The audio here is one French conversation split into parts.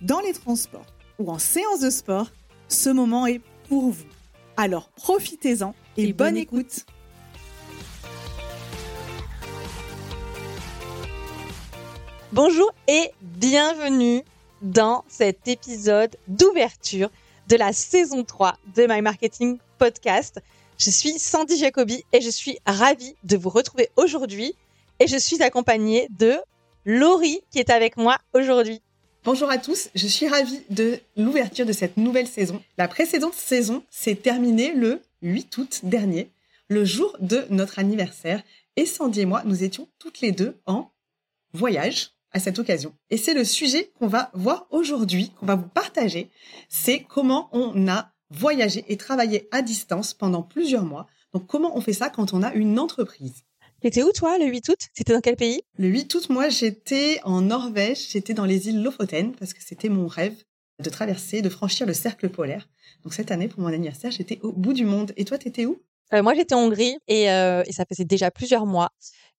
dans les transports ou en séance de sport, ce moment est pour vous. Alors profitez-en et, bonne, écoute. Bonjour et bienvenue dans cet épisode d'ouverture de la saison 3 de My Marketing Podcast. Je suis Sandy Jacobi et je suis ravie de vous retrouver aujourd'hui et je suis accompagnée de Laurie qui est avec moi aujourd'hui. Bonjour à tous, je suis ravie de l'ouverture de cette nouvelle saison. La précédente saison s'est terminée le 8 août dernier, le jour de notre anniversaire, et Sandy et moi, nous étions toutes les deux en voyage à cette occasion. Et c'est le sujet qu'on va voir aujourd'hui, qu'on va vous partager, c'est comment on a voyagé et travaillé à distance pendant plusieurs mois. Donc comment on fait ça quand on a une entreprise? T'étais où toi le 8 août? C'était dans quel pays? Le 8 août, moi j'étais en Norvège, j'étais dans les îles Lofoten parce que c'était mon rêve de traverser, de franchir le cercle polaire. Donc cette année pour mon anniversaire, j'étais au bout du monde. Et toi, t'étais où? Euh, Moi j'étais en Hongrie et, euh, et, ça faisait déjà plusieurs mois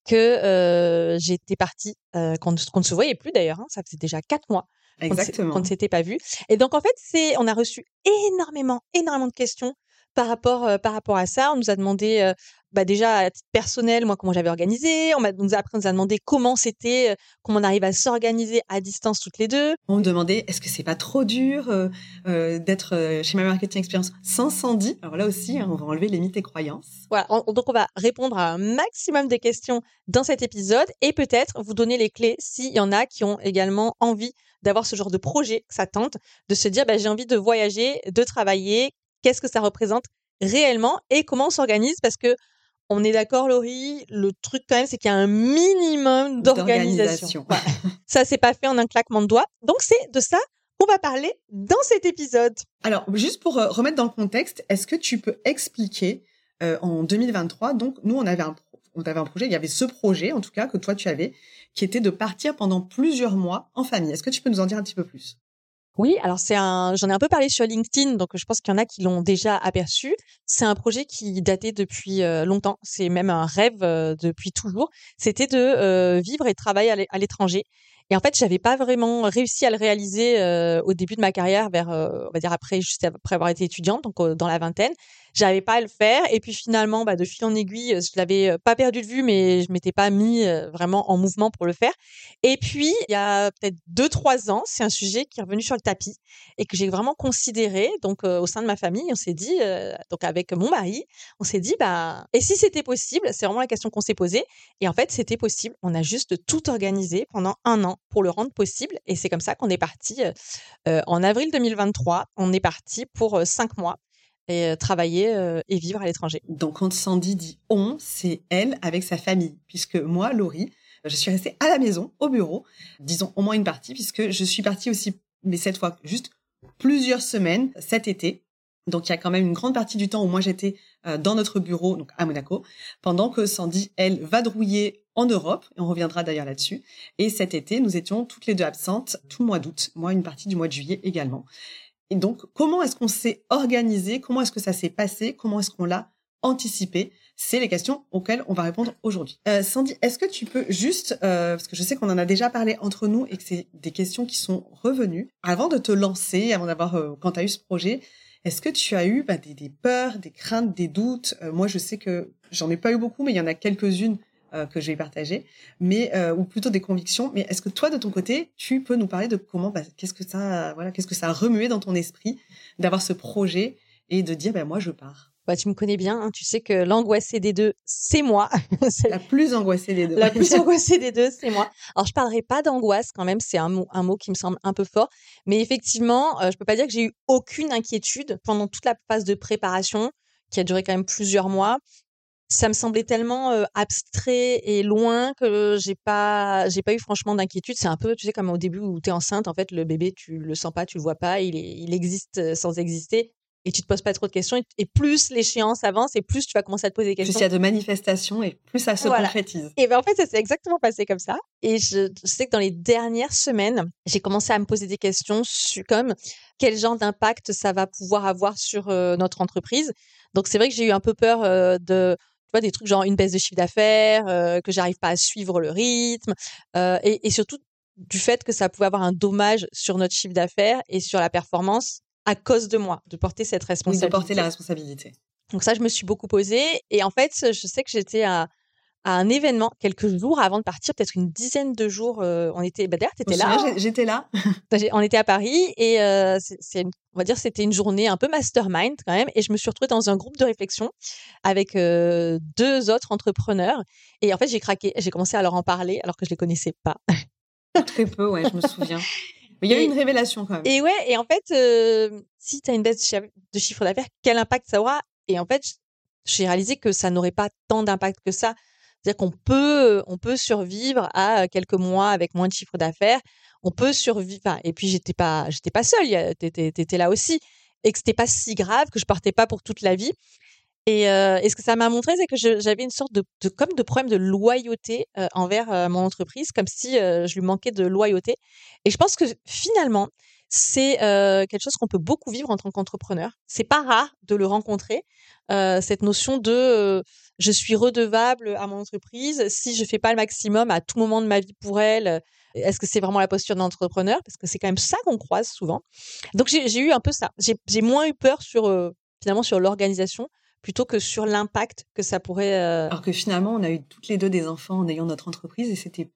que euh, j'étais partie, qu'on ne se voyait plus d'ailleurs, hein, ça faisait déjà quatre mois Exactement. qu'on ne s'était pas vu. Et donc en fait, c'est, on a reçu énormément, énormément de questions par rapport, euh, par rapport à ça. On nous a demandé euh, bah déjà à titre personnel, moi comment j'avais organisé. On m'a nous a, après on nous a demandé comment c'était, euh, comment on arrive à s'organiser à distance toutes les deux. On me demandait est-ce que c'est pas trop dur euh, euh, d'être chez My Marketing Experience sans Sandy Alors là aussi, hein, on va enlever les mythes et croyances. Voilà, donc on va répondre à un maximum des questions dans cet épisode et peut-être vous donner les clés s'il y en a qui ont également envie d'avoir ce genre de projet que ça tente, de se dire bah, j'ai envie de voyager, de travailler, qu'est-ce que ça représente réellement et comment on s'organise parce que on est d'accord, Laurie, le truc quand même, c'est qu'il y a un minimum d'organisation. ça, c'est pas fait en un claquement de doigts. Donc, c'est de ça qu'on va parler dans cet épisode. Alors, juste pour euh, remettre dans le contexte, est-ce que tu peux expliquer euh, en 2023, donc nous, on avait un on avait un projet, il y avait ce projet, en tout cas, que toi tu avais, qui était de partir pendant plusieurs mois en famille. Est-ce que tu peux nous en dire un petit peu plus? Oui, alors c'est un, j'en ai un peu parlé sur LinkedIn, donc je pense qu'il y en a qui l'ont déjà aperçu. C'est un projet qui datait depuis euh, longtemps. C'est même un rêve euh, depuis toujours. C'était de euh, vivre et travailler à l'étranger. Et en fait, j'avais pas vraiment réussi à le réaliser au début de ma carrière, vers, on va dire après, juste après avoir été étudiante, donc dans la vingtaine j'avais pas à le faire. Et puis finalement, bah, de fil en aiguille, je l'avais pas perdu de vue, mais je m'étais pas mis vraiment en mouvement pour le faire. Et puis, il y a peut-être deux, trois ans, c'est un sujet qui est revenu sur le tapis et que j'ai vraiment considéré. Donc, au sein de ma famille, on s'est dit, donc avec mon mari, on s'est dit, bah, et si c'était possible C'est vraiment la question qu'on s'est posée. Et en fait, c'était possible. On a juste tout organisé pendant un an pour le rendre possible. Et c'est comme ça qu'on est parti en avril 2023. On est parti pour cinq mois et travailler et vivre à l'étranger. Donc quand Sandy dit on, c'est elle avec sa famille, puisque moi, Laurie, je suis restée à la maison, au bureau, disons au moins une partie, puisque je suis partie aussi, mais cette fois juste plusieurs semaines cet été. Donc il y a quand même une grande partie du temps où moi j'étais dans notre bureau, donc à Monaco, pendant que Sandy, elle, va drouiller en Europe, et on reviendra d'ailleurs là-dessus. Et cet été, nous étions toutes les deux absentes tout le mois d'août, moi une partie du mois de juillet également. Et donc, comment est-ce qu'on s'est organisé Comment est-ce que ça s'est passé Comment est-ce qu'on l'a anticipé C'est les questions auxquelles on va répondre aujourd'hui. Euh, Sandy, est-ce que tu peux juste, euh, parce que je sais qu'on en a déjà parlé entre nous et que c'est des questions qui sont revenues, avant de te lancer, avant d'avoir, euh, quand tu as eu ce projet, est-ce que tu as eu bah, des, des, peurs, des craintes, des doutes? Moi, je sais que j'en ai pas eu beaucoup, mais il y en a quelques-unes que je vais partager, mais ou plutôt des convictions. Mais est-ce que toi, de ton côté, tu peux nous parler de comment, bah, qu'est-ce que ça, voilà, qu'est-ce que ça a remué dans ton esprit d'avoir ce projet et de dire, ben moi, je pars? Bah, tu me connais bien, hein, tu sais que l'angoissée des deux, c'est moi. la plus angoissée des deux. La plus angoissée des deux, c'est moi. Alors, je parlerai pas d'angoisse quand même, c'est un mot, un mot qui me semble un peu fort. Mais effectivement, euh, je peux pas dire que j'ai eu aucune inquiétude pendant toute la phase de préparation, qui a duré quand même plusieurs mois. Ça me semblait tellement euh, abstrait et loin que j'ai pas, j'ai pas eu franchement d'inquiétude. C'est un peu, tu sais, comme au début où tu es enceinte, en fait, le bébé, tu le sens pas, tu le vois pas, il, est, il existe sans exister et tu te poses pas trop de questions. Et, plus l'échéance avance, et plus tu vas commencer à te poser des questions. Plus il y a de manifestations, et plus ça se concrétise. Et ben en fait, ça s'est exactement passé comme ça. Et je, sais que dans les dernières semaines, j'ai commencé à me poser des questions sur, comme quel genre d'impact ça va pouvoir avoir sur euh, notre entreprise. Donc c'est vrai que j'ai eu un peu peur euh, de tu vois, des trucs genre une baisse de chiffre d'affaires, euh, que j'arrive pas à suivre le rythme, et, et surtout du fait que ça pouvait avoir un dommage sur notre chiffre d'affaires et sur la performance à cause de moi, de porter cette responsabilité. de porter la responsabilité. Donc ça, je me suis beaucoup posée. Et en fait, je sais que j'étais à, un événement quelques jours avant de partir, peut-être une dizaine de jours. Euh, on était, bah d'ailleurs, t'étais là. Hein. J'étais là. on était à Paris et euh, c'est, on va dire, c'était une journée un peu mastermind quand même. Et je me suis retrouvée dans un groupe de réflexion avec euh, deux autres entrepreneurs. Et en fait, j'ai craqué. J'ai commencé à leur en parler alors que je les connaissais pas. Très peu, ouais, je me souviens. Mais il y a eu une révélation quand même. Et ouais, et en fait, euh, si tu as une baisse de chiffre d'affaires, quel impact ça aura? Et en fait, j'ai réalisé que ça n'aurait pas tant d'impact que ça. C'est-à-dire qu'on peut, on peut survivre à quelques mois avec moins de chiffre d'affaires. On peut survivre. et puis j'étais pas, j'étais pas seule. T'étais, étais là aussi, et que c'était pas si grave que je partais pas pour toute la vie. Et, euh, et, ce que ça m'a montré, c'est que j'avais une sorte de, comme de problème de loyauté euh, envers euh, mon entreprise, comme si je lui manquais de loyauté. Et je pense que finalement, c'est quelque chose qu'on peut beaucoup vivre en tant qu'entrepreneur. C'est pas rare de le rencontrer, cette notion de je suis redevable à mon entreprise. Si je fais pas le maximum à tout moment de ma vie pour elle, est-ce que c'est vraiment la posture d'un entrepreneur? Parce que c'est quand même ça qu'on croise souvent. Donc j'ai eu un peu ça. J'ai moins eu peur sur finalement sur l'organisation plutôt que sur l'impact que ça pourrait. Euh, Alors que finalement, on a eu toutes les deux des enfants en ayant notre entreprise et c'était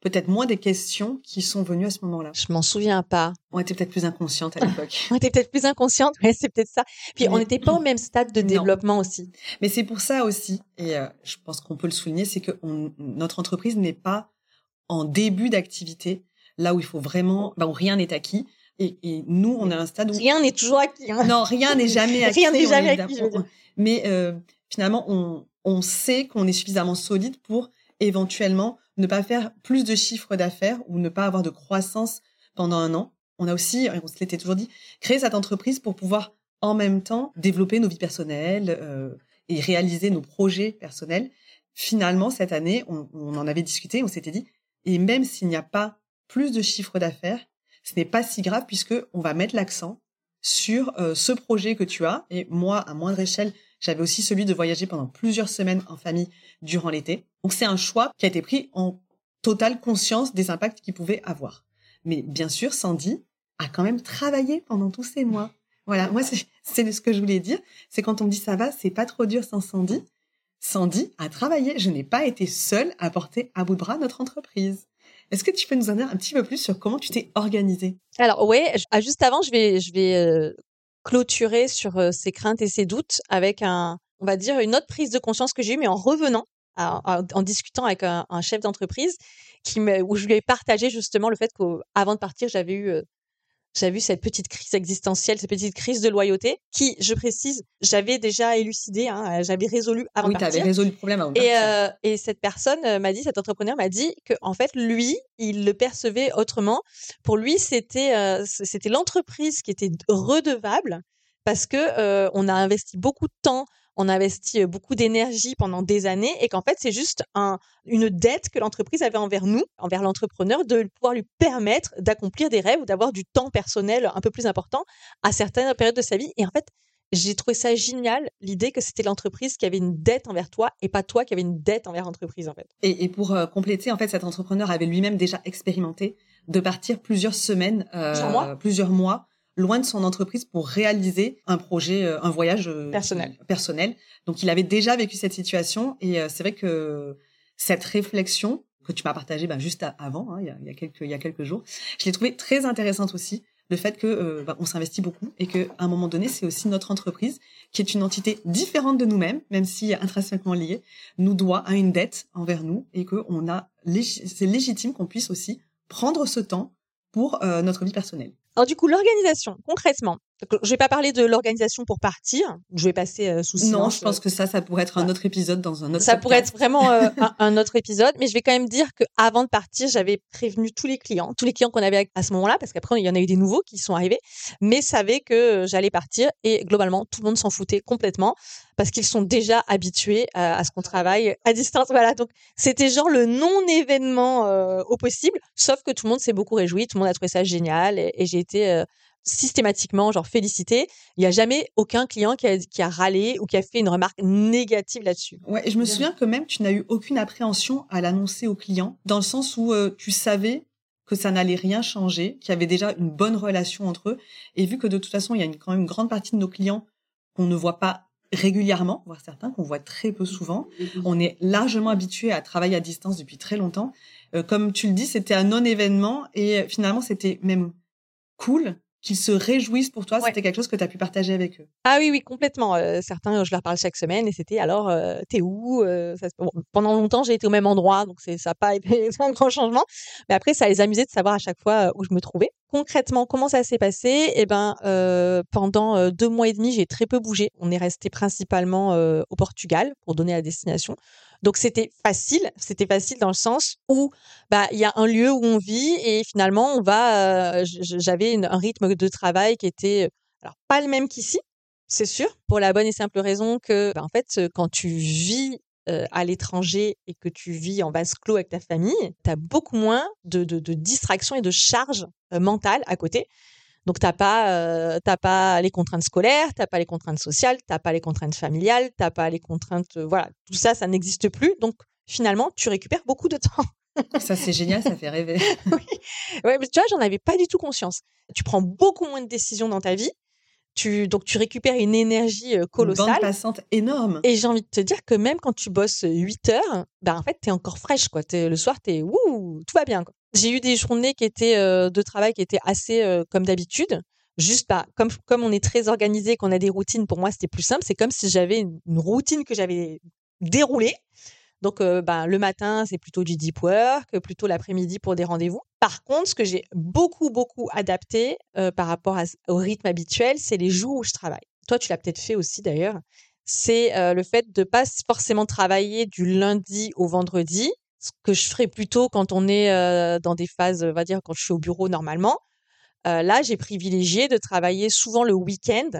peut-être moins des questions qui sont venues à ce moment-là. Je m'en souviens pas. On était peut-être plus inconscientes à l'époque. on était peut-être plus inconscientes, mais c'est peut-être ça. Puis on n'était pas au même stade de développement aussi. Mais c'est pour ça aussi, et euh, je pense qu'on peut le souligner, c'est que notre entreprise n'est pas en début d'activité, là où il faut vraiment, bah, où rien n'est acquis. Et, et, nous, on a un stade où rien n'est toujours acquis. Hein. Non, rien n'est jamais acquis. rien n'est jamais acquis. Mais euh, finalement, on, on sait qu'on est suffisamment solide pour éventuellement ne pas faire plus de chiffres d'affaires ou ne pas avoir de croissance pendant un an. On a aussi, on se l'était toujours dit, créé cette entreprise pour pouvoir en même temps développer nos vies personnelles euh, et réaliser nos projets personnels. Finalement, cette année, on, en avait discuté, on s'était dit, et même s'il n'y a pas plus de chiffres d'affaires, ce n'est pas si grave puisque on va mettre l'accent sur euh, ce projet que tu as. Et moi, à moindre échelle, j'avais aussi celui de voyager pendant plusieurs semaines en famille durant l'été. Donc c'est un choix qui a été pris en totale conscience des impacts qu'il pouvait avoir. Mais bien sûr, Sandy a quand même travaillé pendant tous ces mois. Voilà, moi c'est ce que je voulais dire, c'est quand on me dit ça va, c'est pas trop dur sans Sandy. Sandy a travaillé, je n'ai pas été seule à porter à bout de bras notre entreprise. Est-ce que tu peux nous en dire un petit peu plus sur comment tu t'es organisée? Alors oui, ah, juste avant, je vais, je vais euh, clôturer sur euh, ces craintes et ces doutes avec un, on va dire, une autre prise de conscience que j'ai eue, mais en revenant, en discutant avec un, chef d'entreprise, qui où je lui ai partagé justement le fait qu'avant de partir, j'avais eu euh, j'avais vu cette petite crise existentielle, cette petite crise de loyauté, qui, je précise, j'avais déjà élucidé, hein, j'avais résolu avant oui, de partir. Oui, résolu le problème avant et, euh, et cette personne euh, m'a dit, cet entrepreneur m'a dit que, en fait, lui, il le percevait autrement. Pour lui, c'était euh, c'était l'entreprise qui était redevable parce que euh, on a investi beaucoup de temps, on a investi beaucoup d'énergie pendant des années et qu'en fait, c'est juste un, une dette que l'entreprise avait envers nous, envers l'entrepreneur, de pouvoir lui permettre d'accomplir des rêves ou d'avoir du temps personnel un peu plus important à certaines périodes de sa vie. Et en fait, j'ai trouvé ça génial, l'idée que c'était l'entreprise qui avait une dette envers toi et pas toi qui avait une dette envers l'entreprise, en fait. Et, et pour compléter, en fait, cet entrepreneur avait lui-même déjà expérimenté de partir plusieurs semaines, plusieurs mois, plusieurs mois loin de son entreprise pour réaliser un projet, euh, un voyage euh, personnel. personnel. Donc il avait déjà vécu cette situation et euh, c'est vrai que cette réflexion que tu m'as partagée juste avant, hein, il, y a, il, y a, quelques, il y a quelques jours, je l'ai trouvée très intéressante aussi le fait que euh, bah, on s'investit beaucoup et qu'à un moment donné, c'est aussi notre entreprise qui est une entité différente de nous-mêmes, même si intrinsèquement liée, nous doit à une dette envers nous et que on a c'est légitime qu'on puisse aussi prendre ce temps pour euh, notre vie personnelle. Alors du coup, l'organisation, concrètement, je vais pas parler de l'organisation pour partir. Je vais passer euh, sous silence. Non, je pense que ça, ça pourrait être un autre épisode dans un autre. Ça pourrait être vraiment euh, un, autre épisode, mais je vais quand même dire que avant de partir, j'avais prévenu tous les clients, tous les clients qu'on avait à ce moment-là, parce qu'après il y en a eu des nouveaux qui sont arrivés, mais savaient que j'allais partir et globalement tout le monde s'en foutait complètement parce qu'ils sont déjà habitués à, ce qu'on travaille à distance. Voilà, donc c'était genre le non-événement euh, au possible, sauf que tout le monde s'est beaucoup réjoui, tout le monde a trouvé ça génial et, et j'ai été euh, systématiquement genre félicité. Il n'y a jamais aucun client qui a, qui a râlé ou qui a fait une remarque négative là-dessus. Ouais, et je me souviens que même tu n'as eu aucune appréhension à l'annoncer au client, dans le sens où euh, tu savais que ça n'allait rien changer, qu'il y avait déjà une bonne relation entre eux, et vu que de toute façon il y a une, quand même une grande partie de nos clients qu'on ne voit pas régulièrement, voire certains qu'on voit très peu souvent. On est largement habitué à travailler à distance depuis très longtemps. Euh, comme tu le dis, c'était un non-événement et finalement c'était même cool qu'ils se réjouissent pour toi, c'était quelque chose que tu as pu partager avec eux. Ah oui, oui, complètement. Euh, certains, je leur parle chaque semaine et c'était alors, euh, t'es où euh, ça, Pendant longtemps, j'ai été au même endroit, donc ça n'a pas été un grand changement. Mais après, ça les amusait de savoir à chaque fois où je me trouvais. Concrètement, comment ça s'est passé? Eh ben, pendant deux mois et demi, j'ai très peu bougé. On est resté principalement au Portugal pour donner la destination. Donc c'était facile, c'était facile dans le sens où bah il y a un lieu où on vit et finalement on va. Euh, j'avais un rythme de travail qui était alors pas le même qu'ici, c'est sûr, pour la bonne et simple raison que bah, en fait quand tu vis euh, à l'étranger et que tu vis en vase clos avec ta famille, tu as beaucoup moins de, de, de distractions et de charges euh, mentales à côté. Donc t'as pas euh, t'as pas les contraintes scolaires, t'as pas les contraintes sociales, t'as pas les contraintes familiales, t'as pas les contraintes euh, voilà tout ça ça n'existe plus. Donc finalement tu récupères beaucoup de temps. ça c'est génial, ça fait rêver. oui, ouais, mais tu vois j'en avais pas du tout conscience. Tu prends beaucoup moins de décisions dans ta vie. Tu, donc tu récupères une énergie euh, colossale. Une bande passante énorme. Et j'ai envie de te dire que même quand tu bosses 8 heures, ben en fait tu es encore fraîche quoi. Es, le soir t'es ouh tout va bien quoi. J'ai eu des journées qui étaient euh, de travail qui étaient assez euh, comme d'habitude. Juste bah, comme comme on est très organisé, qu'on a des routines, pour moi c'était plus simple. C'est comme si j'avais une, routine que j'avais déroulée. Donc euh, bah, le matin c'est plutôt du deep work, plutôt l'après-midi pour des rendez-vous. Par contre, ce que j'ai beaucoup beaucoup adapté par rapport au rythme habituel, c'est les jours où je travaille. Toi tu l'as peut-être fait aussi d'ailleurs. C'est le fait de pas forcément travailler du lundi au vendredi, ce que je ferais plutôt quand on est dans des phases, on va dire, quand je suis au bureau normalement. là, j'ai privilégié de travailler souvent le week-end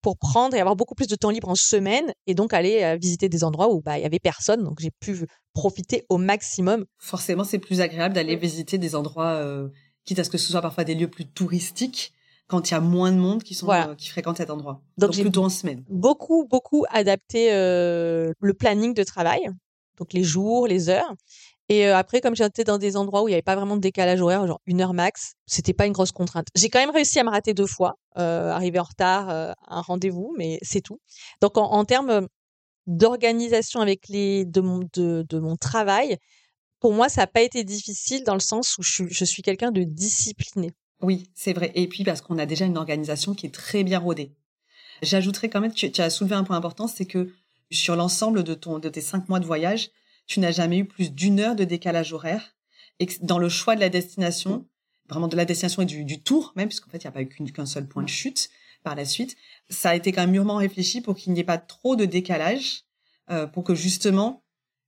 pour prendre et avoir beaucoup plus de temps libre en semaine et donc aller visiter des endroits où bah il y avait personne donc j'ai pu profiter au maximum. Forcément, c'est plus agréable d'aller visiter des endroits quitte à ce que ce soit parfois des lieux plus touristiques quand il y a moins de monde qui sont qui fréquentent cet endroit. Donc, donc plutôt en semaine. Beaucoup beaucoup adapté le planning de travail donc les jours, les heures. Et après, comme j'étais dans des endroits où il n'y avait pas vraiment de décalage horaire, genre une heure max, c'était pas une grosse contrainte. J'ai quand même réussi à me rater deux fois, euh, arriver en retard à un rendez-vous, mais c'est tout. Donc en, termes d'organisation avec les de mon de, de mon travail, pour moi, ça n'a pas été difficile dans le sens où je suis, quelqu'un de discipliné. Oui, c'est vrai. Et puis parce qu'on a déjà une organisation qui est très bien rodée. J'ajouterais quand même, tu as soulevé un point important, c'est que sur l'ensemble de ton de tes cinq mois de voyage, tu n'as jamais eu plus d'une heure de décalage horaire. Et dans le choix de la destination, vraiment de la destination et du, tour même, puisqu'en fait il n'y a pas eu qu'un seul point de chute par la suite, ça a été quand même mûrement réfléchi pour qu'il n'y ait pas trop de décalage, euh, pour que justement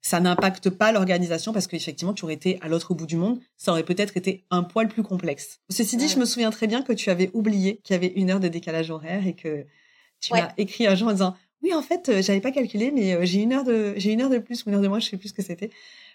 ça n'impacte pas l'organisation parce qu'effectivement, tu aurais été à l'autre bout du monde, ça aurait peut-être été un poil plus complexe. Ceci dit, je me souviens très bien que tu avais oublié qu'il y avait une heure de décalage horaire et que tu m'as écrit un jour en disant oui, en fait, euh, j'avais pas calculé, mais euh, j'ai une heure de, j'ai une heure de plus ou une heure de moins, je sais plus ce que c'était.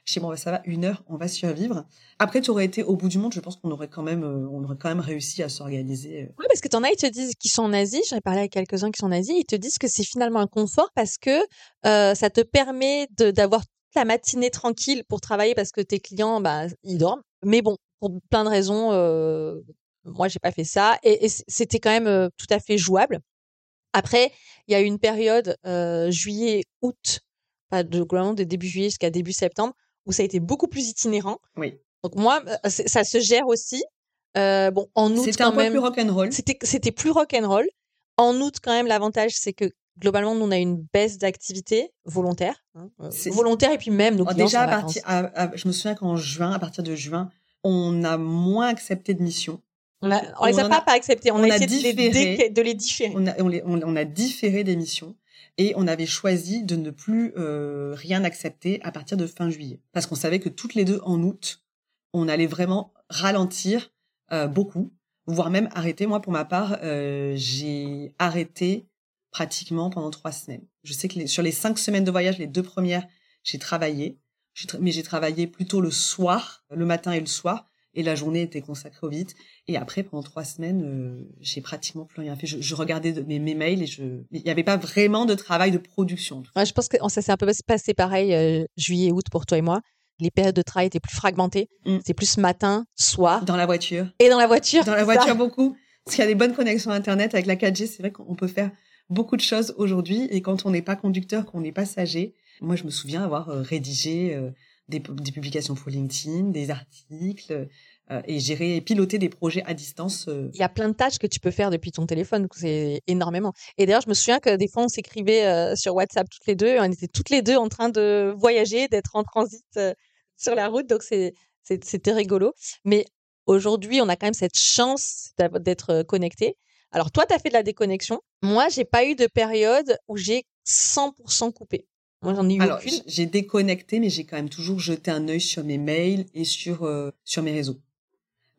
Je dis bon, bah, ça va, une heure, on va survivre. Après, tu aurais été au bout du monde, je pense qu'on aurait quand même, euh, on aurait quand même réussi à s'organiser. Oui, parce que t'en as, ils te disent qu'ils sont en Asie. J'en ai parlé avec quelques-uns qui sont en Asie. Ils te disent que c'est finalement un confort parce que ça te permet d'avoir toute la matinée tranquille pour travailler parce que tes clients, bah, ils dorment. Mais bon, pour plein de raisons, euh, moi, j'ai pas fait ça et c'était quand même tout à fait jouable. Après, il y a eu une période juillet-août pas de globalement de début juillet jusqu'à début septembre, où ça a été beaucoup plus itinérant. Oui. Donc moi, euh, ça se gère aussi. Euh, bon, en août, c'était un peu plus rock'n'roll. C'était, c'était plus rock'n'roll. En août, quand même, l'avantage, c'est que globalement, nous, on a une baisse d'activité volontaire. Hein, euh, volontaire et puis même nos clients Déjà, à partir, je me souviens qu'en juin, à partir de juin, on a moins accepté de missions. On, a, on, les a pas, pas acceptés, on, a, essayé de, les, différer. On a, on, a différé des missions et on avait choisi de ne plus euh, rien accepter à partir de fin juillet. Parce qu'on savait que toutes les deux, en août, on allait vraiment ralentir euh, beaucoup, voire même arrêter. Moi, pour ma part, euh, j'ai arrêté pratiquement pendant trois semaines. Je sais que sur les cinq semaines de voyage, les deux premières, j'ai travaillé mais j'ai travaillé plutôt le soir, le matin et le soir, et la journée était consacrée au vite. Et après, pendant trois semaines, euh, j'ai pratiquement plus rien fait. Je, je regardais mes, mes, mails et je, il n'y avait pas vraiment de travail de production. Ouais, je pense que ça s'est un peu passé pareil euh, juillet, août pour toi et moi. Les périodes de travail étaient plus fragmentées. Mm. C'est plus matin, soir. Dans la voiture. Et dans la voiture. Dans la voiture beaucoup. Parce qu'il y a des bonnes connexions internet avec la 4G. C'est vrai qu'on peut faire beaucoup de choses aujourd'hui. Et quand on n'est pas conducteur, qu'on est passager, moi, je me souviens avoir euh, rédigé des, publications pour LinkedIn, des articles euh, et gérer et piloter des projets à distance. Il y a plein de tâches que tu peux faire depuis ton téléphone, c'est énormément. Et d'ailleurs, je me souviens que des fois, on s'écrivait sur WhatsApp toutes les deux, on était toutes les deux en train de voyager, d'être en transit sur la route, donc c'était rigolo. Mais aujourd'hui, on a quand même cette chance d'être connecté. Alors toi, tu as fait de la déconnexion. Moi, j'ai pas eu de période où j'ai 100% coupé. Moi, j'en ai eu Alors, j'ai déconnecté, mais j'ai quand même toujours jeté un œil sur mes mails et sur euh, sur mes réseaux.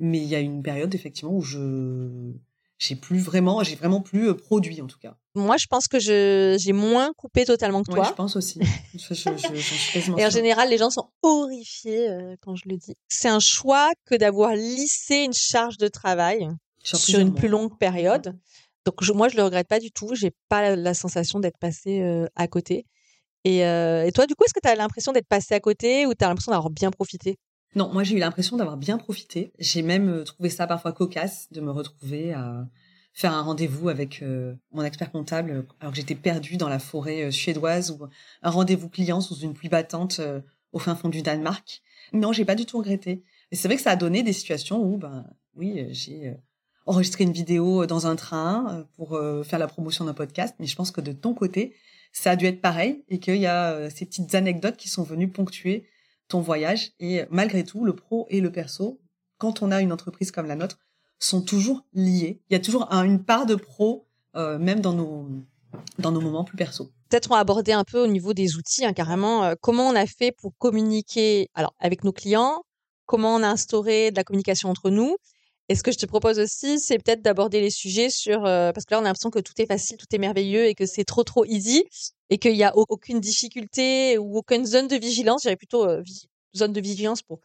Mais il y a une période effectivement où je j'ai plus vraiment, j'ai vraiment plus euh, produit en tout cas. Moi, je pense que je j'ai moins coupé totalement que toi. je pense aussi. je, je, je, et en général, les gens sont horrifiés euh, quand je le dis. C'est un choix que d'avoir lissé une charge de travail sur, une plus longue période. Donc moi, je le regrette pas du tout. J'ai pas la, sensation d'être passé à côté. Et, toi, du coup, est-ce que tu as l'impression d'être passé à côté ou tu as l'impression d'avoir bien profité? Non, moi j'ai eu l'impression d'avoir bien profité. J'ai même trouvé ça parfois cocasse de me retrouver à faire un rendez-vous avec mon expert comptable alors que j'étais perdue dans la forêt suédoise ou un rendez-vous client sous une pluie battante au fin fond du Danemark. Non, j'ai pas du tout regretté. Et c'est vrai que ça a donné des situations où, ben oui, j'ai enregistré une vidéo dans un train pour faire la promotion d'un podcast, mais je pense que de ton côté, ça a dû être pareil et qu'il y a euh, ces petites anecdotes qui sont venues ponctuer ton voyage. Et malgré tout, le pro et le perso, quand on a une entreprise comme la nôtre, sont toujours liés. Il y a toujours une part de pro, euh, même dans nos, dans nos moments plus perso. Peut-être on va aborder un peu au niveau des outils, hein, carrément. Euh, comment on a fait pour communiquer alors avec nos clients Comment on a instauré de la communication entre nous et ce que je te propose aussi, c'est peut-être d'aborder les sujets sur euh, parce que là on a l'impression que tout est facile, tout est merveilleux et que c'est trop trop easy et qu'il n'y a aucune difficulté ou aucune zone de vigilance. J'irais plutôt euh, zone de vigilance pour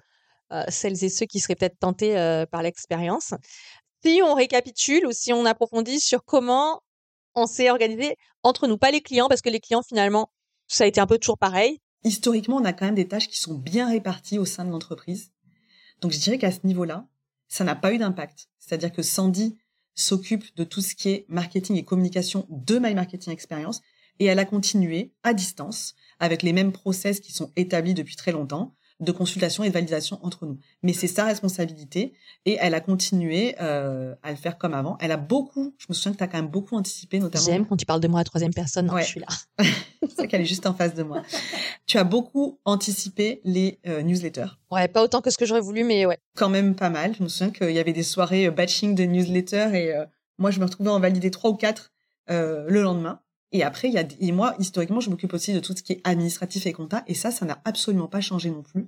euh, celles et ceux qui seraient peut-être tentés par l'expérience. Si on récapitule ou si on approfondit sur comment on s'est organisé entre nous, pas les clients, parce que les clients finalement ça a été un peu toujours pareil. Historiquement, on a quand même des tâches qui sont bien réparties au sein de l'entreprise. Donc je dirais qu'à ce niveau-là, ça n'a pas eu d'impact. C'est-à-dire que Sandy s'occupe de tout ce qui est marketing et communication de My Marketing Experience et elle a continué à distance avec les mêmes process qui sont établis depuis très longtemps de consultation et de validation entre nous. Mais c'est sa responsabilité et elle a continué euh, à le faire comme avant. Elle a beaucoup, je me souviens que tu as quand même beaucoup anticipé notamment. J'aime quand tu parles de moi à troisième personne, je suis là. c'est vrai qu'elle est juste en face de moi. tu as beaucoup anticipé les euh, newsletters. Ouais, pas autant que ce que j'aurais voulu, mais ouais. Quand même pas mal. Je me souviens qu'il y avait des soirées euh, batching de newsletters et moi je me retrouvais en valider trois ou quatre le lendemain. Et après, il y a et moi historiquement, je m'occupe aussi de tout ce qui est administratif et compta, et ça, ça n'a absolument pas changé non plus.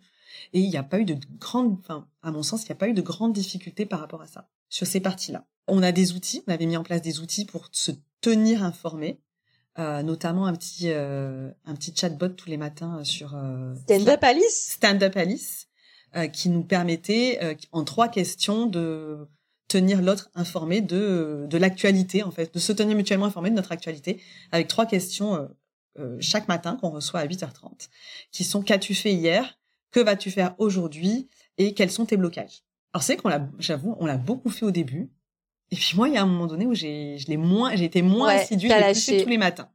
Et il n'y a pas eu de grande, enfin, à mon sens, il n'y a pas eu de grandes difficultés par rapport à ça sur ces parties-là. On a des outils, on avait mis en place des outils pour se tenir informé, euh, notamment un petit euh, un petit chatbot tous les matins sur euh, Stand Up Alice? Stand Up Alice, euh, qui nous permettait euh, en trois questions de tenir l'autre informé de, de l'actualité, en fait, de se tenir mutuellement informé de notre actualité, avec trois questions euh, euh, chaque matin qu'on reçoit à 8h30, qui sont qu'as-tu fait hier, que vas-tu faire aujourd'hui, et quels sont tes blocages? Alors c'est qu'on l'a, j'avoue, on l'a beaucoup fait au début, et puis moi, il y a un moment donné où j'ai, je l'ai moins, j'ai été moins assidue, j'ai poussé tous les matins.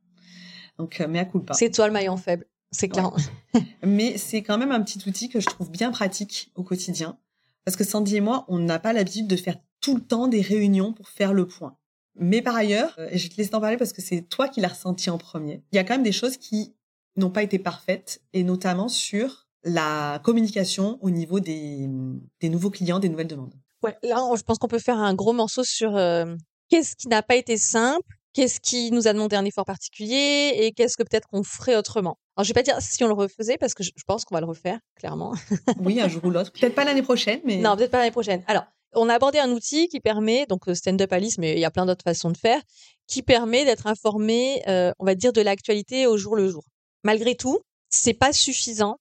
Donc, euh, mais à coup pas. C'est toi le maillon faible. c'est clair. Mais c'est quand même un petit outil que je trouve bien pratique au quotidien. Parce que Sandy et moi, on n'a pas l'habitude de faire tout le temps des réunions pour faire le point. Mais par ailleurs, et je te laisse t'en parler parce que c'est toi qui l'as ressenti en premier, il y a quand même des choses qui n'ont pas été parfaites, et notamment sur la communication au niveau des, des nouveaux clients, des nouvelles demandes. Ouais, là, je pense qu'on peut faire un gros morceau sur euh, qu'est-ce qui n'a pas été simple, qu'est-ce qui nous a demandé un effort particulier et qu'est-ce que peut-être qu'on ferait autrement. Alors, je vais pas dire si on le refaisait parce que je, pense qu'on va le refaire, clairement. oui, un jour ou l'autre. Peut-être pas l'année prochaine, mais. Non, peut-être pas l'année prochaine. Alors, on a abordé un outil qui permet, donc euh, Stand Up Alice, mais il y a plein d'autres façons de faire, qui permet d'être informé, euh, on va dire, de l'actualité au jour le jour. Malgré tout, c'est pas suffisant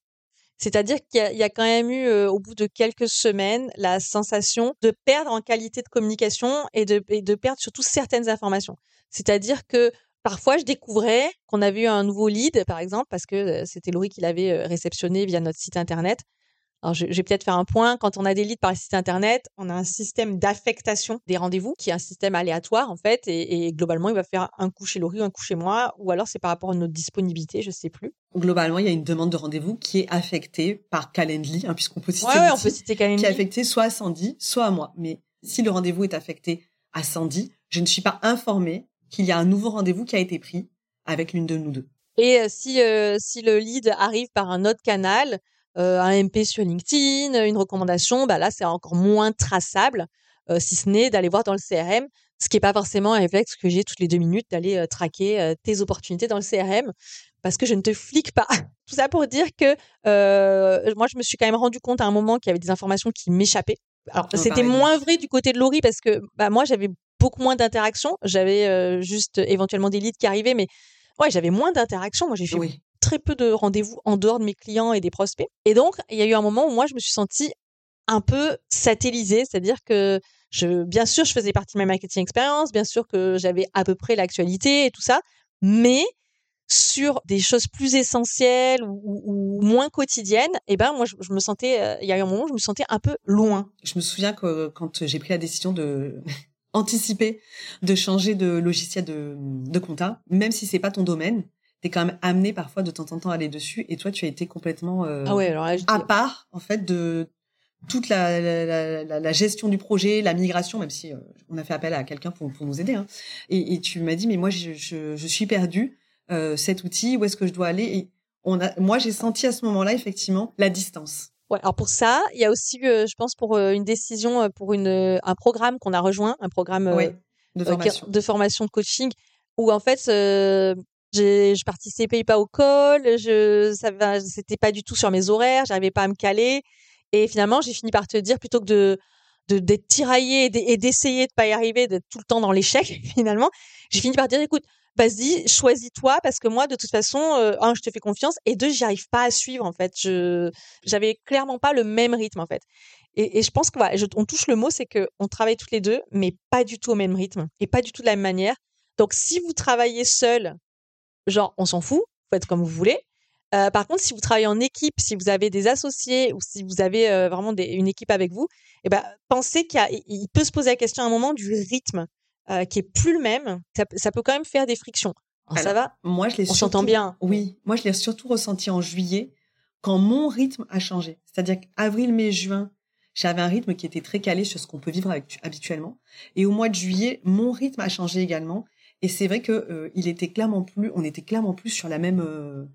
c'est-à-dire qu'il y, a quand même eu, euh, au bout de quelques semaines, la sensation de perdre en qualité de communication et de, de perdre surtout certaines informations. C'est-à-dire que parfois, je découvrais qu'on avait eu un nouveau lead, par exemple, parce que c'était Laurie qui l'avait réceptionné via notre site internet. Alors, je, vais peut-être faire un point. Quand on a des leads par site internet, on a un système d'affectation des rendez-vous qui est un système aléatoire, en fait. Et, globalement, il va faire un coup chez Laurie, un coup chez moi, ou alors c'est par rapport à notre disponibilité, je sais plus. Globalement, il y a une demande de rendez-vous qui est affectée par Calendly, hein, puisqu'on peut citer, ouais, on peut citer Calendly. qui est affectée soit à Sandy, soit à moi. Mais si le rendez-vous est affecté à Sandy, je ne suis pas informée qu'il y a un nouveau rendez-vous qui a été pris avec l'une de nous deux. Et euh, si, euh, si le lead arrive par un autre canal, euh, un MP sur LinkedIn, une recommandation, bah là c'est encore moins traçable, euh, si ce n'est d'aller voir dans le CRM, ce qui n'est pas forcément un réflexe que j'ai toutes les deux minutes d'aller traquer tes opportunités dans le CRM, parce que je ne te flique pas. Tout ça pour dire que moi je me suis quand même rendu compte à un moment qu'il y avait des informations qui m'échappaient. Alors c'était moins vrai du côté de Laurie parce que bah, moi j'avais beaucoup moins d'interactions, j'avais juste éventuellement des leads qui arrivaient, mais ouais j'avais moins d'interactions. Moi j'ai fait oui très peu de rendez-vous en dehors de mes clients et des prospects. Et donc, il y a eu un moment où moi, je me suis sentie un peu satellisée, c'est-à-dire que je, bien sûr, je faisais partie de ma marketing expérience, bien sûr que j'avais à peu près l'actualité et tout ça, mais sur des choses plus essentielles ou, moins quotidiennes, et eh ben moi je, me sentais, euh, il y a eu un moment où je me sentais un peu loin. Je me souviens que quand j'ai pris la décision de anticiper, de changer de logiciel de, de compta, même si c'est pas ton domaine, t'es quand même amené parfois de temps en temps à aller dessus et toi tu as été complètement euh, ah ouais, alors à part en fait de toute la, la, la, la, gestion du projet, la migration, même si euh, on a fait appel à quelqu'un pour, pour nous aider. Hein. Et, et, tu m'as dit mais moi je, je, je suis perdu euh, cet outil, où est-ce que je dois aller? Et on a, moi j'ai senti à ce moment-là effectivement la distance. Ouais, alors pour ça, il y a aussi, euh, je pense, pour une décision, pour une, un programme qu'on a rejoint, un programme de, formation. de formation de coaching, où en fait, je, je participais pas au call, je, ça, c'était pas du tout sur mes horaires, j'arrivais pas à me caler. Et finalement, j'ai fini par te dire, plutôt que de, de d'être tiraillé et d'essayer de pas y arriver, d'être tout le temps dans l'échec, finalement, j'ai fini par dire, écoute, vas-y, choisis-toi parce que moi, de toute façon, euh, un, je te fais confiance et deux, j'y arrive pas à suivre en fait. Je, j'avais clairement pas le même rythme en fait. Et, et je pense qu'on on touche le mot, c'est que on travaille toutes les deux, mais pas du tout au même rythme et pas du tout de la même manière. Donc, si vous travaillez seul genre, on s'en fout, vous faites comme vous voulez. Euh, par contre, si vous travaillez en équipe, si vous avez des associés ou si vous avez euh, vraiment une équipe avec vous, eh ben, pensez qu'il peut se poser la question à un moment du rythme euh, qui est plus le même. Ça, peut quand même faire des frictions. ça va? Moi, je l'ai. On s'entend bien. Oui, moi, je l'ai surtout ressenti en juillet quand mon rythme a changé. C'est-à-dire qu'avril, mai, juin, j'avais un rythme qui était très calé sur ce qu'on peut vivre avec, habituellement. Et au mois de juillet, mon rythme a changé également. Et c'est vrai que euh, il était clairement plus, on était clairement plus sur la même euh,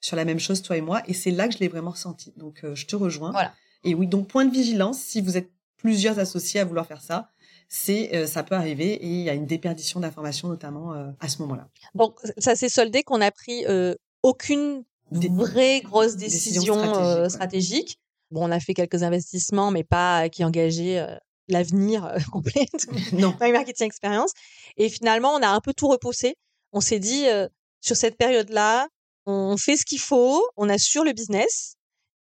sur la même chose toi et moi. Et c'est là que je l'ai vraiment ressenti. Donc euh, je te rejoins. Voilà. Et oui, donc point de vigilance si vous êtes plusieurs associés à vouloir faire ça, c'est ça peut arriver et il y a une déperdition d'informations notamment à ce moment-là. Donc ça s'est soldé qu'on a pris aucune vraie grosse décision, stratégique. stratégique. Bon, on a fait quelques investissements, mais pas qui engageaient l'avenir euh, complet non. dans marketing expérience. Et finalement, on a un peu tout repoussé. On s'est dit, euh, sur cette période-là, on fait ce qu'il faut, on assure le business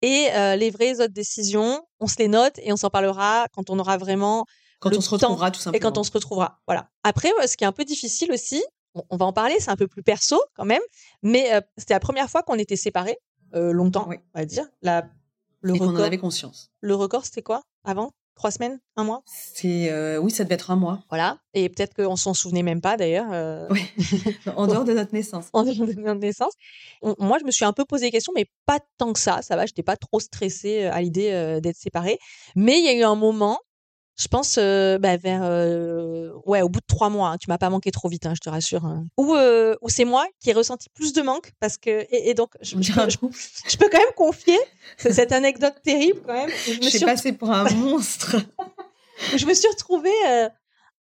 et euh, les vraies autres décisions, on se les note et on s'en parlera quand on aura vraiment quand on se retrouvera tout simplement. Et quand on se retrouvera. Voilà. Après, ce qui est un peu difficile aussi, on, va en parler, c'est un peu plus perso quand même, mais c'était la première fois qu'on était séparés longtemps, on va dire. La, le et record. On en avait conscience. Le record, c'était quoi? Avant? Trois semaines, un mois? C'est euh, oui, ça devait être un mois. Voilà. Et peut-être qu'on s'en souvenait même pas d'ailleurs. euh, Oui, en dehors de notre naissance. en dehors de notre naissance. On- moi, je me suis un peu posé des questions, mais pas tant que ça. Ça va, j'étais pas trop stressée euh, à l'idée euh, d'être séparée. Mais il y a eu un moment, je pense, euh, bah, vers, euh, ouais, au bout de trois mois. hein, tu m'as pas manqué trop vite, hein, je te rassure. hein, où, euh, où c'est moi qui ai ressenti plus de manque parce que et, et donc je, je peux, je- je peux quand même confier cette anecdote terrible quand même. Je me suis, passée pour un monstre. je me suis retrouvée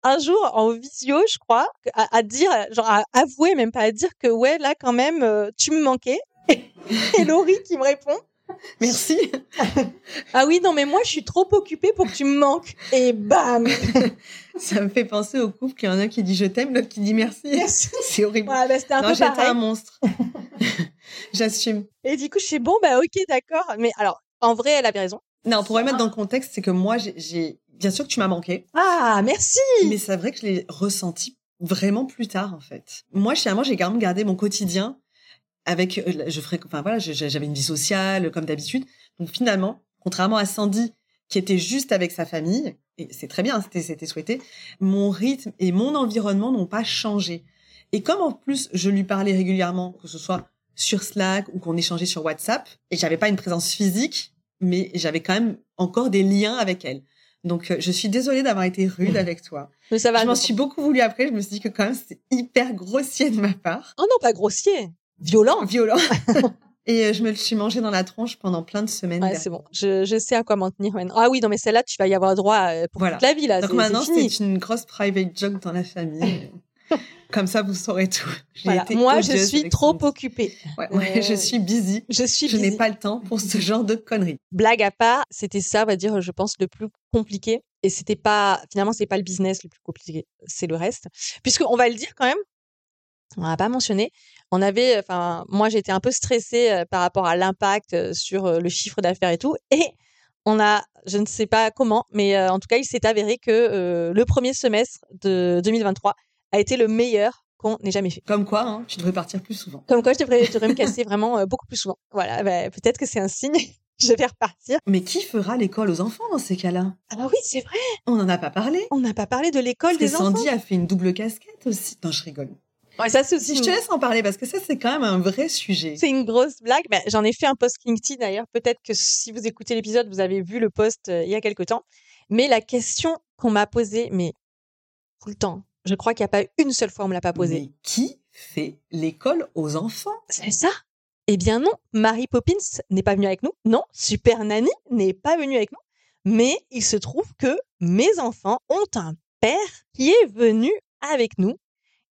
un jour en visio, je crois, à, à dire, genre à avouer, même pas à dire que ouais, là quand même, tu me manquais. Et Laurie qui me répond Merci. Ah oui, non, mais moi je suis trop occupée pour que tu me manques. Et bam Ça me fait penser au couple qu'il y en a qui dit je t'aime, l'autre qui dit merci. Merci. C'est horrible. Ouais, bah, C'était un non, peu j'étais pareil. un monstre. J'assume. Et du coup, je suis bon, bah ok, d'accord. Mais alors, en vrai, elle avait raison. Non, pour remettre dans le contexte, c'est que moi, j'ai- j'ai, bien sûr que tu m'as manqué, Ah, merci mais c'est vrai que je l'ai ressenti vraiment plus tard, en fait. Moi, finalement, j'ai quand même gardé mon quotidien avec, euh, je ferais, enfin voilà, j'avais une vie sociale comme d'habitude. Donc finalement, contrairement à Sandy, qui était juste avec sa famille, et c'est très bien, c'était, c'était souhaité, mon rythme et mon environnement n'ont pas changé. Et comme en plus, je lui parlais régulièrement, que ce soit sur Slack ou qu'on échangeait sur WhatsApp, et j'avais pas une présence physique, mais j'avais quand même encore des liens avec elle. Donc, euh, je suis désolée d'avoir été rude avec toi. Mais ça va. Je m'en suis beaucoup voulu après. Je me suis dit que quand même, c'était hyper grossier de ma part. Oh non, pas grossier. Violent. Violent. Et euh, je me le suis mangé dans la tronche pendant plein de semaines. Ouais, c'est bon. Je, je sais à quoi m'en tenir maintenant. Ah oui, non, mais celle-là, tu vas y avoir droit euh, pour Voilà. toute la vie, là. Donc c'est- maintenant, c'est une grosse private joke dans la famille. Comme ça, vous saurez tout. Voilà. Moi, je suis trop occupée. Ouais, ouais, Euh, je suis busy. Je suis Je n'ai pas le temps pour ce genre de conneries. blague à part, c'était ça, on va dire, je pense, le plus compliqué. Et c'était pas, finalement, c'est pas le business le plus compliqué, c'est le reste. Puisque, on va le dire quand même, on n'a pas mentionné, on avait, enfin, moi, j'étais un peu stressée euh, par rapport à l'impact euh, sur euh, le chiffre d'affaires et tout. Et on a, je ne sais pas comment, mais en tout cas, il s'est avéré que le premier semestre de 2023 a été le meilleur qu'on ait jamais fait. Comme quoi, hein, tu devrais partir plus souvent. Comme quoi, je devrais, je devrais me casser vraiment beaucoup plus souvent. Voilà, bah, peut-être que c'est un signe. je vais repartir. Mais qui fera l'école aux enfants dans ces cas-là? Ah oui, c'est vrai. On n'en a pas parlé. On n'a pas parlé de l'école des enfants. Sandy a fait une double casquette aussi. Non, je rigole. Ouais, ça, c'est aussi Si je te laisse en parler, parce que ça, c'est quand même un vrai sujet. c'est une grosse blague. Bah, J'en ai fait un post LinkedIn d'ailleurs. Peut-être que si vous écoutez l'épisode, vous avez vu le post euh, il y a quelque temps. Mais la question qu'on m'a posée, mais tout le temps, je crois qu'il n'y a pas une seule fois on me l'a pas posée. Mais qui fait l'école aux enfants? C'est ça Eh bien non, Mary Poppins n'est pas venue avec nous. Non, Super Nanny n'est pas venue avec nous. Mais il se trouve que mes enfants ont un père qui est venu avec nous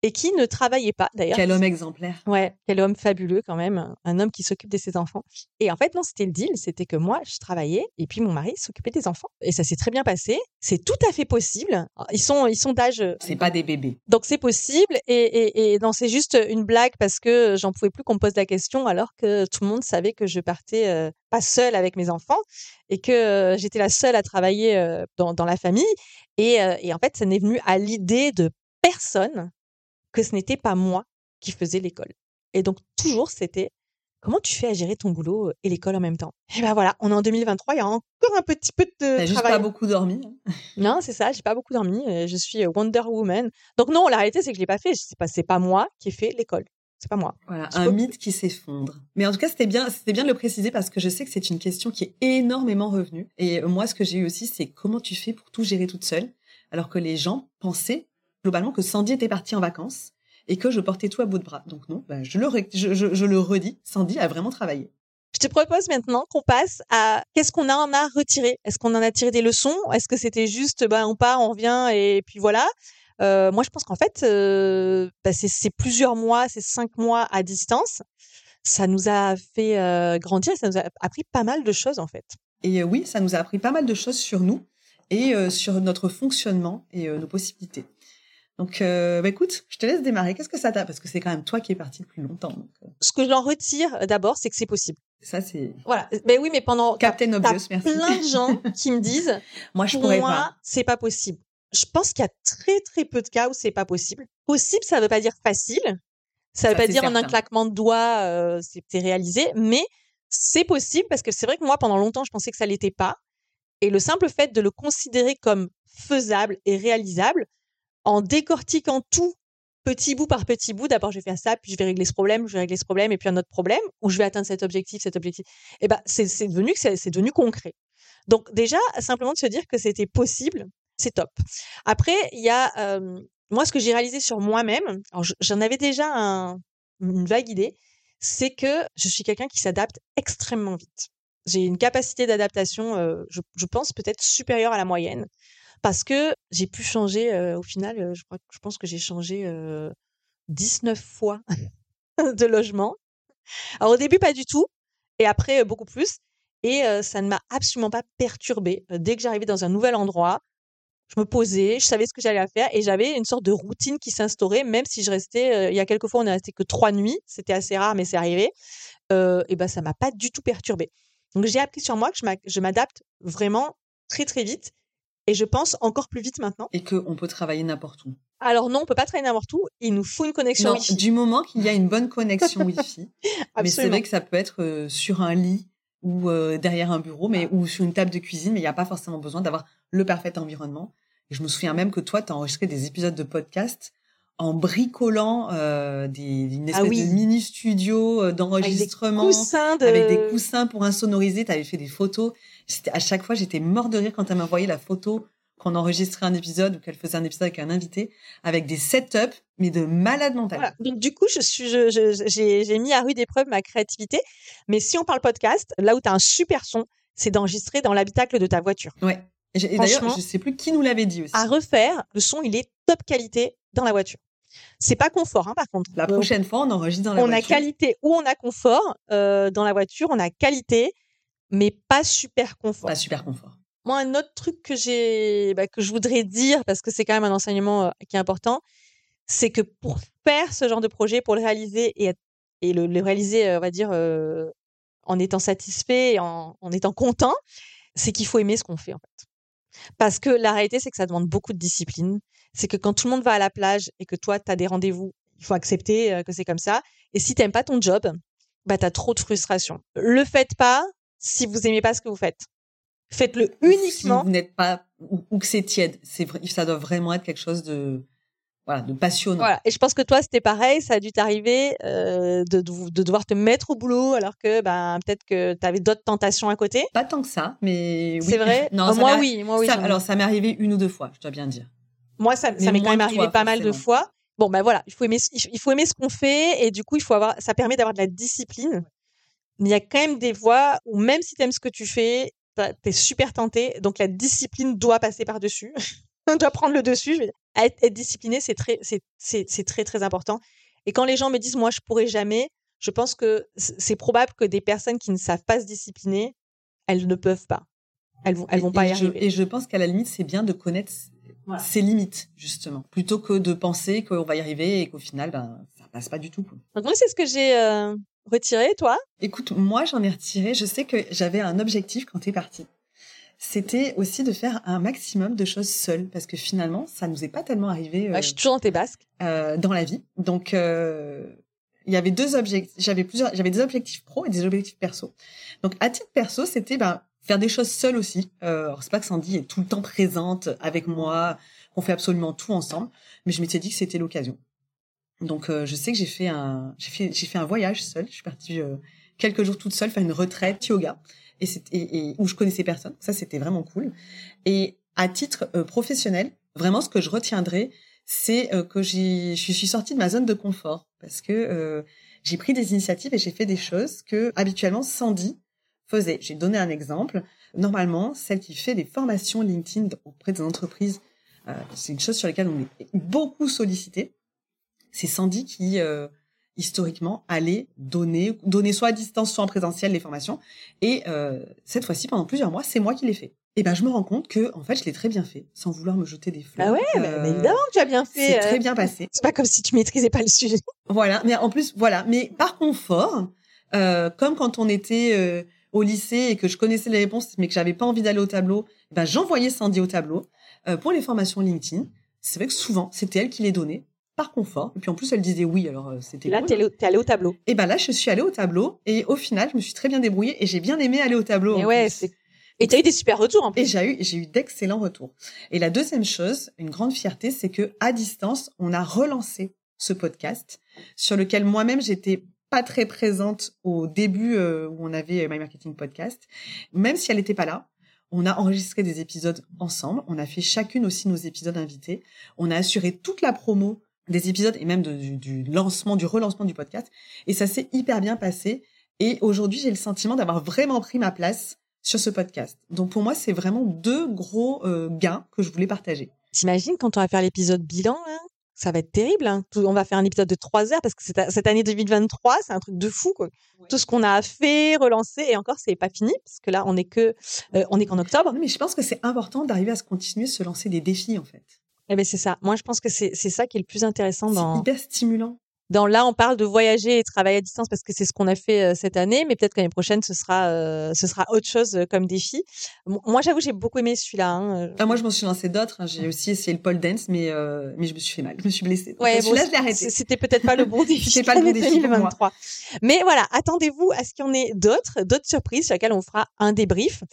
et qui ne travaillait pas d'ailleurs. Quel homme exemplaire. Ouais, quel homme fabuleux quand même, un- homme qui s'occupe de ses enfants. Et en fait, non, c'était le deal, c'était que moi, je travaillais et puis mon mari s'occupait des enfants. Et ça s'est très bien passé. C'est tout à fait possible. Ils sont, ils sont d'âge, C'est pas des bébés. donc c'est possible. Et, et, et non, c'est juste une blague parce que j'en pouvais plus qu'on me pose la question alors que tout le monde savait que je partais euh, pas seule avec mes enfants et que euh, j'étais la seule à travailler euh, dans, dans la famille. Et, euh, et en fait, ça n'est venu à l'idée de personne que ce n'était pas moi qui faisais l'école. Et donc toujours c'était comment tu fais à gérer ton boulot et l'école en même temps? Et ben voilà, on est en 2023, il y a encore un petit peu de T'as juste travail. pas beaucoup dormi. hein. Non, c'est ça, j'ai pas beaucoup dormi, euh, je suis euh, Wonder Woman. Donc non, la réalité c'est que je l'ai pas fait, c'est pas pas moi qui ai fait l'école. C'est pas moi. Voilà, un mythe qui s'effondre. Mais en tout cas, c'était bien, c'était bien de le préciser parce que je sais que c'est une question qui est énormément revenue. Et moi, ce que j'ai eu aussi, c'est comment tu fais pour tout gérer toute seule, alors que les gens pensaient globalement que Sandy était partie en vacances et que je portais tout à bout de bras. Donc non, ben, je, le, je, je- je le redis, Sandy a vraiment travaillé. Je te propose maintenant qu'on passe à qu'est-ce qu'on en a retiré? Est-ce qu'on en a tiré des leçons? Est-ce que c'était juste bah on part, on revient et puis voilà? Euh, Moi, je pense qu'en fait, euh, bah, c'est plusieurs mois, c'est cinq mois à distance. Ça nous a fait euh, grandir, ça nous a appris pas mal de choses en fait. Et euh, oui, ça nous a appris pas mal de choses sur nous et sur notre fonctionnement et nos possibilités. Donc, euh, bah, écoute, je te laisse démarrer. Qu'est-ce que ça t'a? Parce que c'est quand même toi qui es parti le plus longtemps. Donc, euh, Ce que j'en retire euh, d'abord, c'est que c'est possible. ça, c'est Voilà. Ben oui, mais pendant Captain Obvious. Merci. plein de gens qui me disent Moi, je pour pourrais moi, pas. c'est pas possible. Je pense qu'il y a très très peu de cas où c'est pas possible. Possible, ça veut pas dire facile. Ça veut Ça, pas dire en un claquement de doigts, euh, c'est c'est réalisé, mais c'est possible parce que c'est vrai que moi, pendant longtemps, je pensais que ça l'était pas. Et le simple fait de le considérer comme faisable et réalisable, en décortiquant tout petit bout par petit bout, d'abord je vais faire ça, puis je vais régler ce problème, je vais régler ce problème, et puis un autre problème, ou je vais atteindre cet objectif, cet objectif. Et ben, c'est devenu, c'est devenu concret. Donc déjà, simplement de se dire que c'était possible, c'est top. Après, il y a moi ce que j'ai réalisé sur moi-même. J'en avais déjà une vague idée, c'est que je suis quelqu'un qui s'adapte extrêmement vite. J'ai une capacité d'adaptation, je, pense peut-être supérieure à la moyenne, parce que j'ai pu changer. au final, je, crois, je pense que j'ai changé 19 fois de logement. Alors au début pas du tout, et après beaucoup plus. Et ça ne m'a absolument pas perturbée. dès que j'arrivais dans un nouvel endroit, je me posais, je savais ce que j'allais faire et j'avais une sorte de routine qui s'instaurait, même si je restais. il y a quelques fois, on est resté que trois nuits. C'était assez rare, mais c'est arrivé. et ben, ça m'a pas du tout perturbée. Donc, j'ai appris sur moi que je m'adapte vraiment très, très vite. Et je pense encore plus vite maintenant. Et qu'on peut travailler n'importe où. Alors non, on peut pas travailler n'importe où. Il nous faut une connexion non, Du moment qu'il y a une bonne connexion Wi-Fi. mais c'est vrai que ça peut être sur un lit ou derrière un bureau, mais ou sur une table de cuisine, mais il n'y a pas forcément besoin d'avoir le parfait environnement. Et je me souviens même que toi, tu as enregistré des épisodes de podcast en bricolant euh, des, une ah espèce de mini studio d'enregistrement avec, des coussins pour insonoriser. Tu avais fait des photos. À chaque fois, j'étais mort de rire quand elle m'envoyait la photo qu'on enregistrait un épisode ou qu'elle faisait un épisode avec un invité, avec des setups, mais de malade mental. Donc du coup, je suis, j'ai mis à rude épreuve ma créativité. Mais si on parle podcast, là où tu as un super son, c'est d'enregistrer dans l'habitacle de ta voiture. Ouais. Et d'ailleurs, je sais plus qui nous l'avait dit aussi. À refaire, le son, il est top qualité dans la voiture. C'est pas confort, hein, par contre. La prochaine fois, on enregistre dans la voiture. On a qualité ou on a confort euh, dans la voiture. On a qualité, mais pas super confort. Pas super confort. Moi, un autre truc que j'ai, bah, que je voudrais dire, parce que c'est quand même un enseignement euh, qui est important, c'est que pour faire ce genre de projet, pour le réaliser et, et le, réaliser, euh, on va dire, en étant satisfait, en, en étant content, c'est qu'il faut aimer ce qu'on fait, en fait. Parce que la réalité, c'est que ça demande beaucoup de discipline. C'est que quand tout le monde va à la plage et que toi, tu as des rendez-vous, il faut accepter que c'est comme ça. Et si tu n'aimes pas ton job, bah, tu as trop de frustration. Le faites pas si vous aimez pas ce que vous faites. Faites-le uniquement. Si vous n'êtes pas, ou, que c'est tiède. C'est, ça doit vraiment être quelque chose de, voilà, de passionnant. Voilà. Et je pense que toi, c'était pareil. Ça a dû t'arriver euh, de, de, devoir te mettre au boulot alors que ben, peut-être que tu avais d'autres tentations à côté. Pas tant que ça, mais oui. C'est vrai non, moi, oui, moi oui. alors, ça m'est arrivé une ou deux fois, je dois bien dire. Moi, ça, ça m'est quand même arrivé pas mal de fois. Bon, ben voilà, il faut aimer, il faut aimer ce qu'on fait et du coup, il faut avoir, ça permet d'avoir de la discipline. Mais il y a quand même des voies où même si tu aimes ce que tu fais, tu es super tenté. Donc, la discipline doit passer par-dessus. doit prendre le dessus. Je être, discipliné, c'est très, c'est, très, très important. Et quand les gens me disent, moi, je pourrais jamais, je pense que c'est probable que des personnes qui ne savent pas se discipliner, elles ne peuvent pas. Elles vont, elles vont pas y arriver. et je pense qu'à la limite, c'est bien de connaître ses limites, justement, plutôt que de penser qu'on va y arriver et qu'au final, ben, ça passe pas du tout. Donc moi, c'est ce que j'ai euh, retiré, toi? Écoute, moi, j'en ai retiré. Je sais que j'avais un objectif quand tu es partie. C'était aussi de faire un maximum de choses seules parce que finalement ça nous est pas tellement arrivé je suis toujours dans tes basques. euh, dans la vie. Donc euh, il y avait deux objectifs j'avais plusieurs j'avais des objectifs pro et des objectifs perso. Donc à titre perso c'était ben faire des choses seules aussi. Euh, alors c'est pas que Sandy est tout le temps présente avec moi qu'on fait absolument tout ensemble mais je m'étais dit que c'était l'occasion donc euh, je sais que j'ai fait un j'ai fait j'ai fait un voyage seul je suis partie euh, quelques jours toute seule faire une retraite yoga et, et, où je connaissais personne. Ça, c'était vraiment cool. Et à titre euh, professionnel, vraiment, ce que je retiendrai, c'est euh, que je suis sortie de ma zone de confort parce que euh, j'ai pris des initiatives et j'ai fait des choses que habituellement Sandy faisait. J'ai donné un exemple. Normalement, celle qui fait des formations LinkedIn auprès des entreprises, c'est une chose sur laquelle on est beaucoup sollicité. C'est Sandy qui historiquement aller donner, donner soit à distance, soit en présentiel les formations. Et euh, cette fois-ci, pendant plusieurs mois, c'est moi qui l'ai fait. Et ben, je me rends compte que, en fait, je l'ai très bien fait, sans vouloir me jeter des fleurs. Ah ouais, euh, mais évidemment que tu as bien fait. C'est très euh. bien passé. C'est pas comme si tu maîtrisais pas le sujet. Voilà, mais en plus, voilà. Mais par confort, euh, comme quand on était euh, au lycée et que je connaissais les réponses, mais que j'avais pas envie d'aller au tableau, ben j'envoyais Sandy au tableau pour les formations LinkedIn. C'est vrai que souvent, c'était elle qui les donnait par confort. Et puis en plus, elle disait oui, alors euh, c'était Là, tu es allée au tableau. Et ben là, je suis allée au tableau et au final, je me suis très bien débrouillée et j'ai bien aimé aller au tableau. Et ouais, c'est Et tu as eu des super retours en plus. Et j'ai eu, j'ai eu d'excellents retours. Et la deuxième chose, une grande fierté, c'est que à distance, on a relancé ce podcast sur lequel moi-même j'étais pas très présente au début euh, où on avait My Marketing Podcast. Même si elle n'était pas là, on a enregistré des épisodes ensemble. On a fait chacune aussi nos épisodes invités. On a assuré toute la promo des épisodes et même du, du, lancement, du relancement du podcast. Et ça s'est hyper bien passé. Et aujourd'hui, j'ai le sentiment d'avoir vraiment pris ma place sur ce podcast. Donc pour moi, c'est vraiment deux gros euh, gains que je voulais partager. T'imagines quand on va faire l'épisode bilan, hein ça va être terrible. Hein. on va faire un épisode de trois heures parce que cette année 2023, c'est un truc de fou. Quoi. Tout ce qu'on a fait, relancé, et encore, c'est pas fini parce que là, on est que, euh, on est qu'en octobre. mais je pense que c'est important d'arriver à se continuer, se lancer des défis en fait. Eh ben c'est ça. Moi, je pense que c'est ça qui est le plus intéressant dans. C'est hyper stimulant. Dans là, on parle de voyager et travailler à distance parce que c'est ce qu'on a fait euh, cette année, mais peut-être qu'année prochaine, ce sera, euh, ce sera autre chose euh, comme défi. moi, j'avoue, j'ai beaucoup aimé celui-là. Hein, ah, moi, je m'en suis lancé d'autres. Hein. J'ai aussi essayé le pole dance, mais mais je me suis fait mal. Je me suis blessée. Ouais, arrêté. C'était peut-être pas le bon défi. C'était pas le bon défi 2023. Mais voilà, attendez-vous à ce qu'il y en ait d'autres, d'autres surprises sur lesquelles on fera un débrief.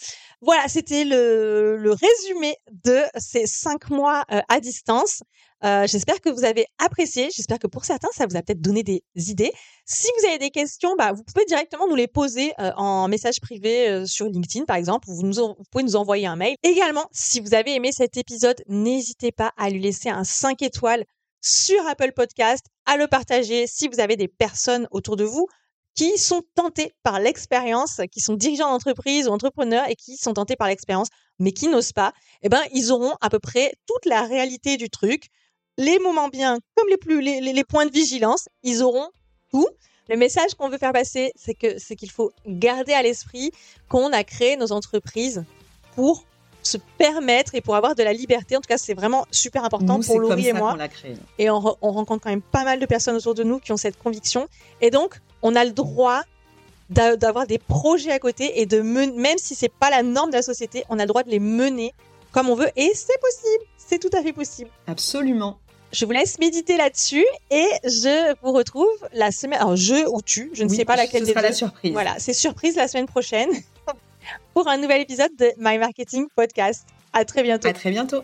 Voilà, c'était le, le résumé de ces cinq mois à distance. Euh, j'espère que vous avez apprécié. J'espère que pour certains, ça vous a peut-être donné des idées. Si vous avez des questions, bah, vous pouvez directement nous les poser euh, en message privé euh, sur LinkedIn, par exemple, ou vous, nous vous, pouvez nous envoyer un mail. Également, si vous avez aimé cet épisode, n'hésitez pas à lui laisser un 5 étoiles sur Apple Podcast, à le partager si vous avez des personnes autour de vous qui sont tentées par l'expérience, qui sont dirigeants d'entreprise ou entrepreneurs et qui sont tentés par l'expérience, mais qui n'osent pas, eh ben, ils auront à peu près toute la réalité du truc les moments bien comme les plus les, les, points de vigilance, ils auront tout. Le message qu'on veut faire passer, c'est que c'est qu'il faut garder à l'esprit qu'on a créé nos entreprises pour se permettre et pour avoir de la liberté. En tout cas, c'est vraiment super important pour Laurie et moi. Et on, on, rencontre quand même pas mal de personnes autour de nous qui ont cette conviction. Et donc, on a le droit d'avoir des projets à côté et de même si c'est pas la norme de la société, on a le droit de les mener comme on veut et c'est possible. C'est tout à fait possible. Absolument. Je vous laisse méditer là-dessus et je vous retrouve la semaine. Alors, je ou tu, je ne sais pas laquelle ce sera la surprise. Voilà, c'est surprise la semaine prochaine pour un nouvel épisode de My Marketing Podcast. À très bientôt. À très bientôt.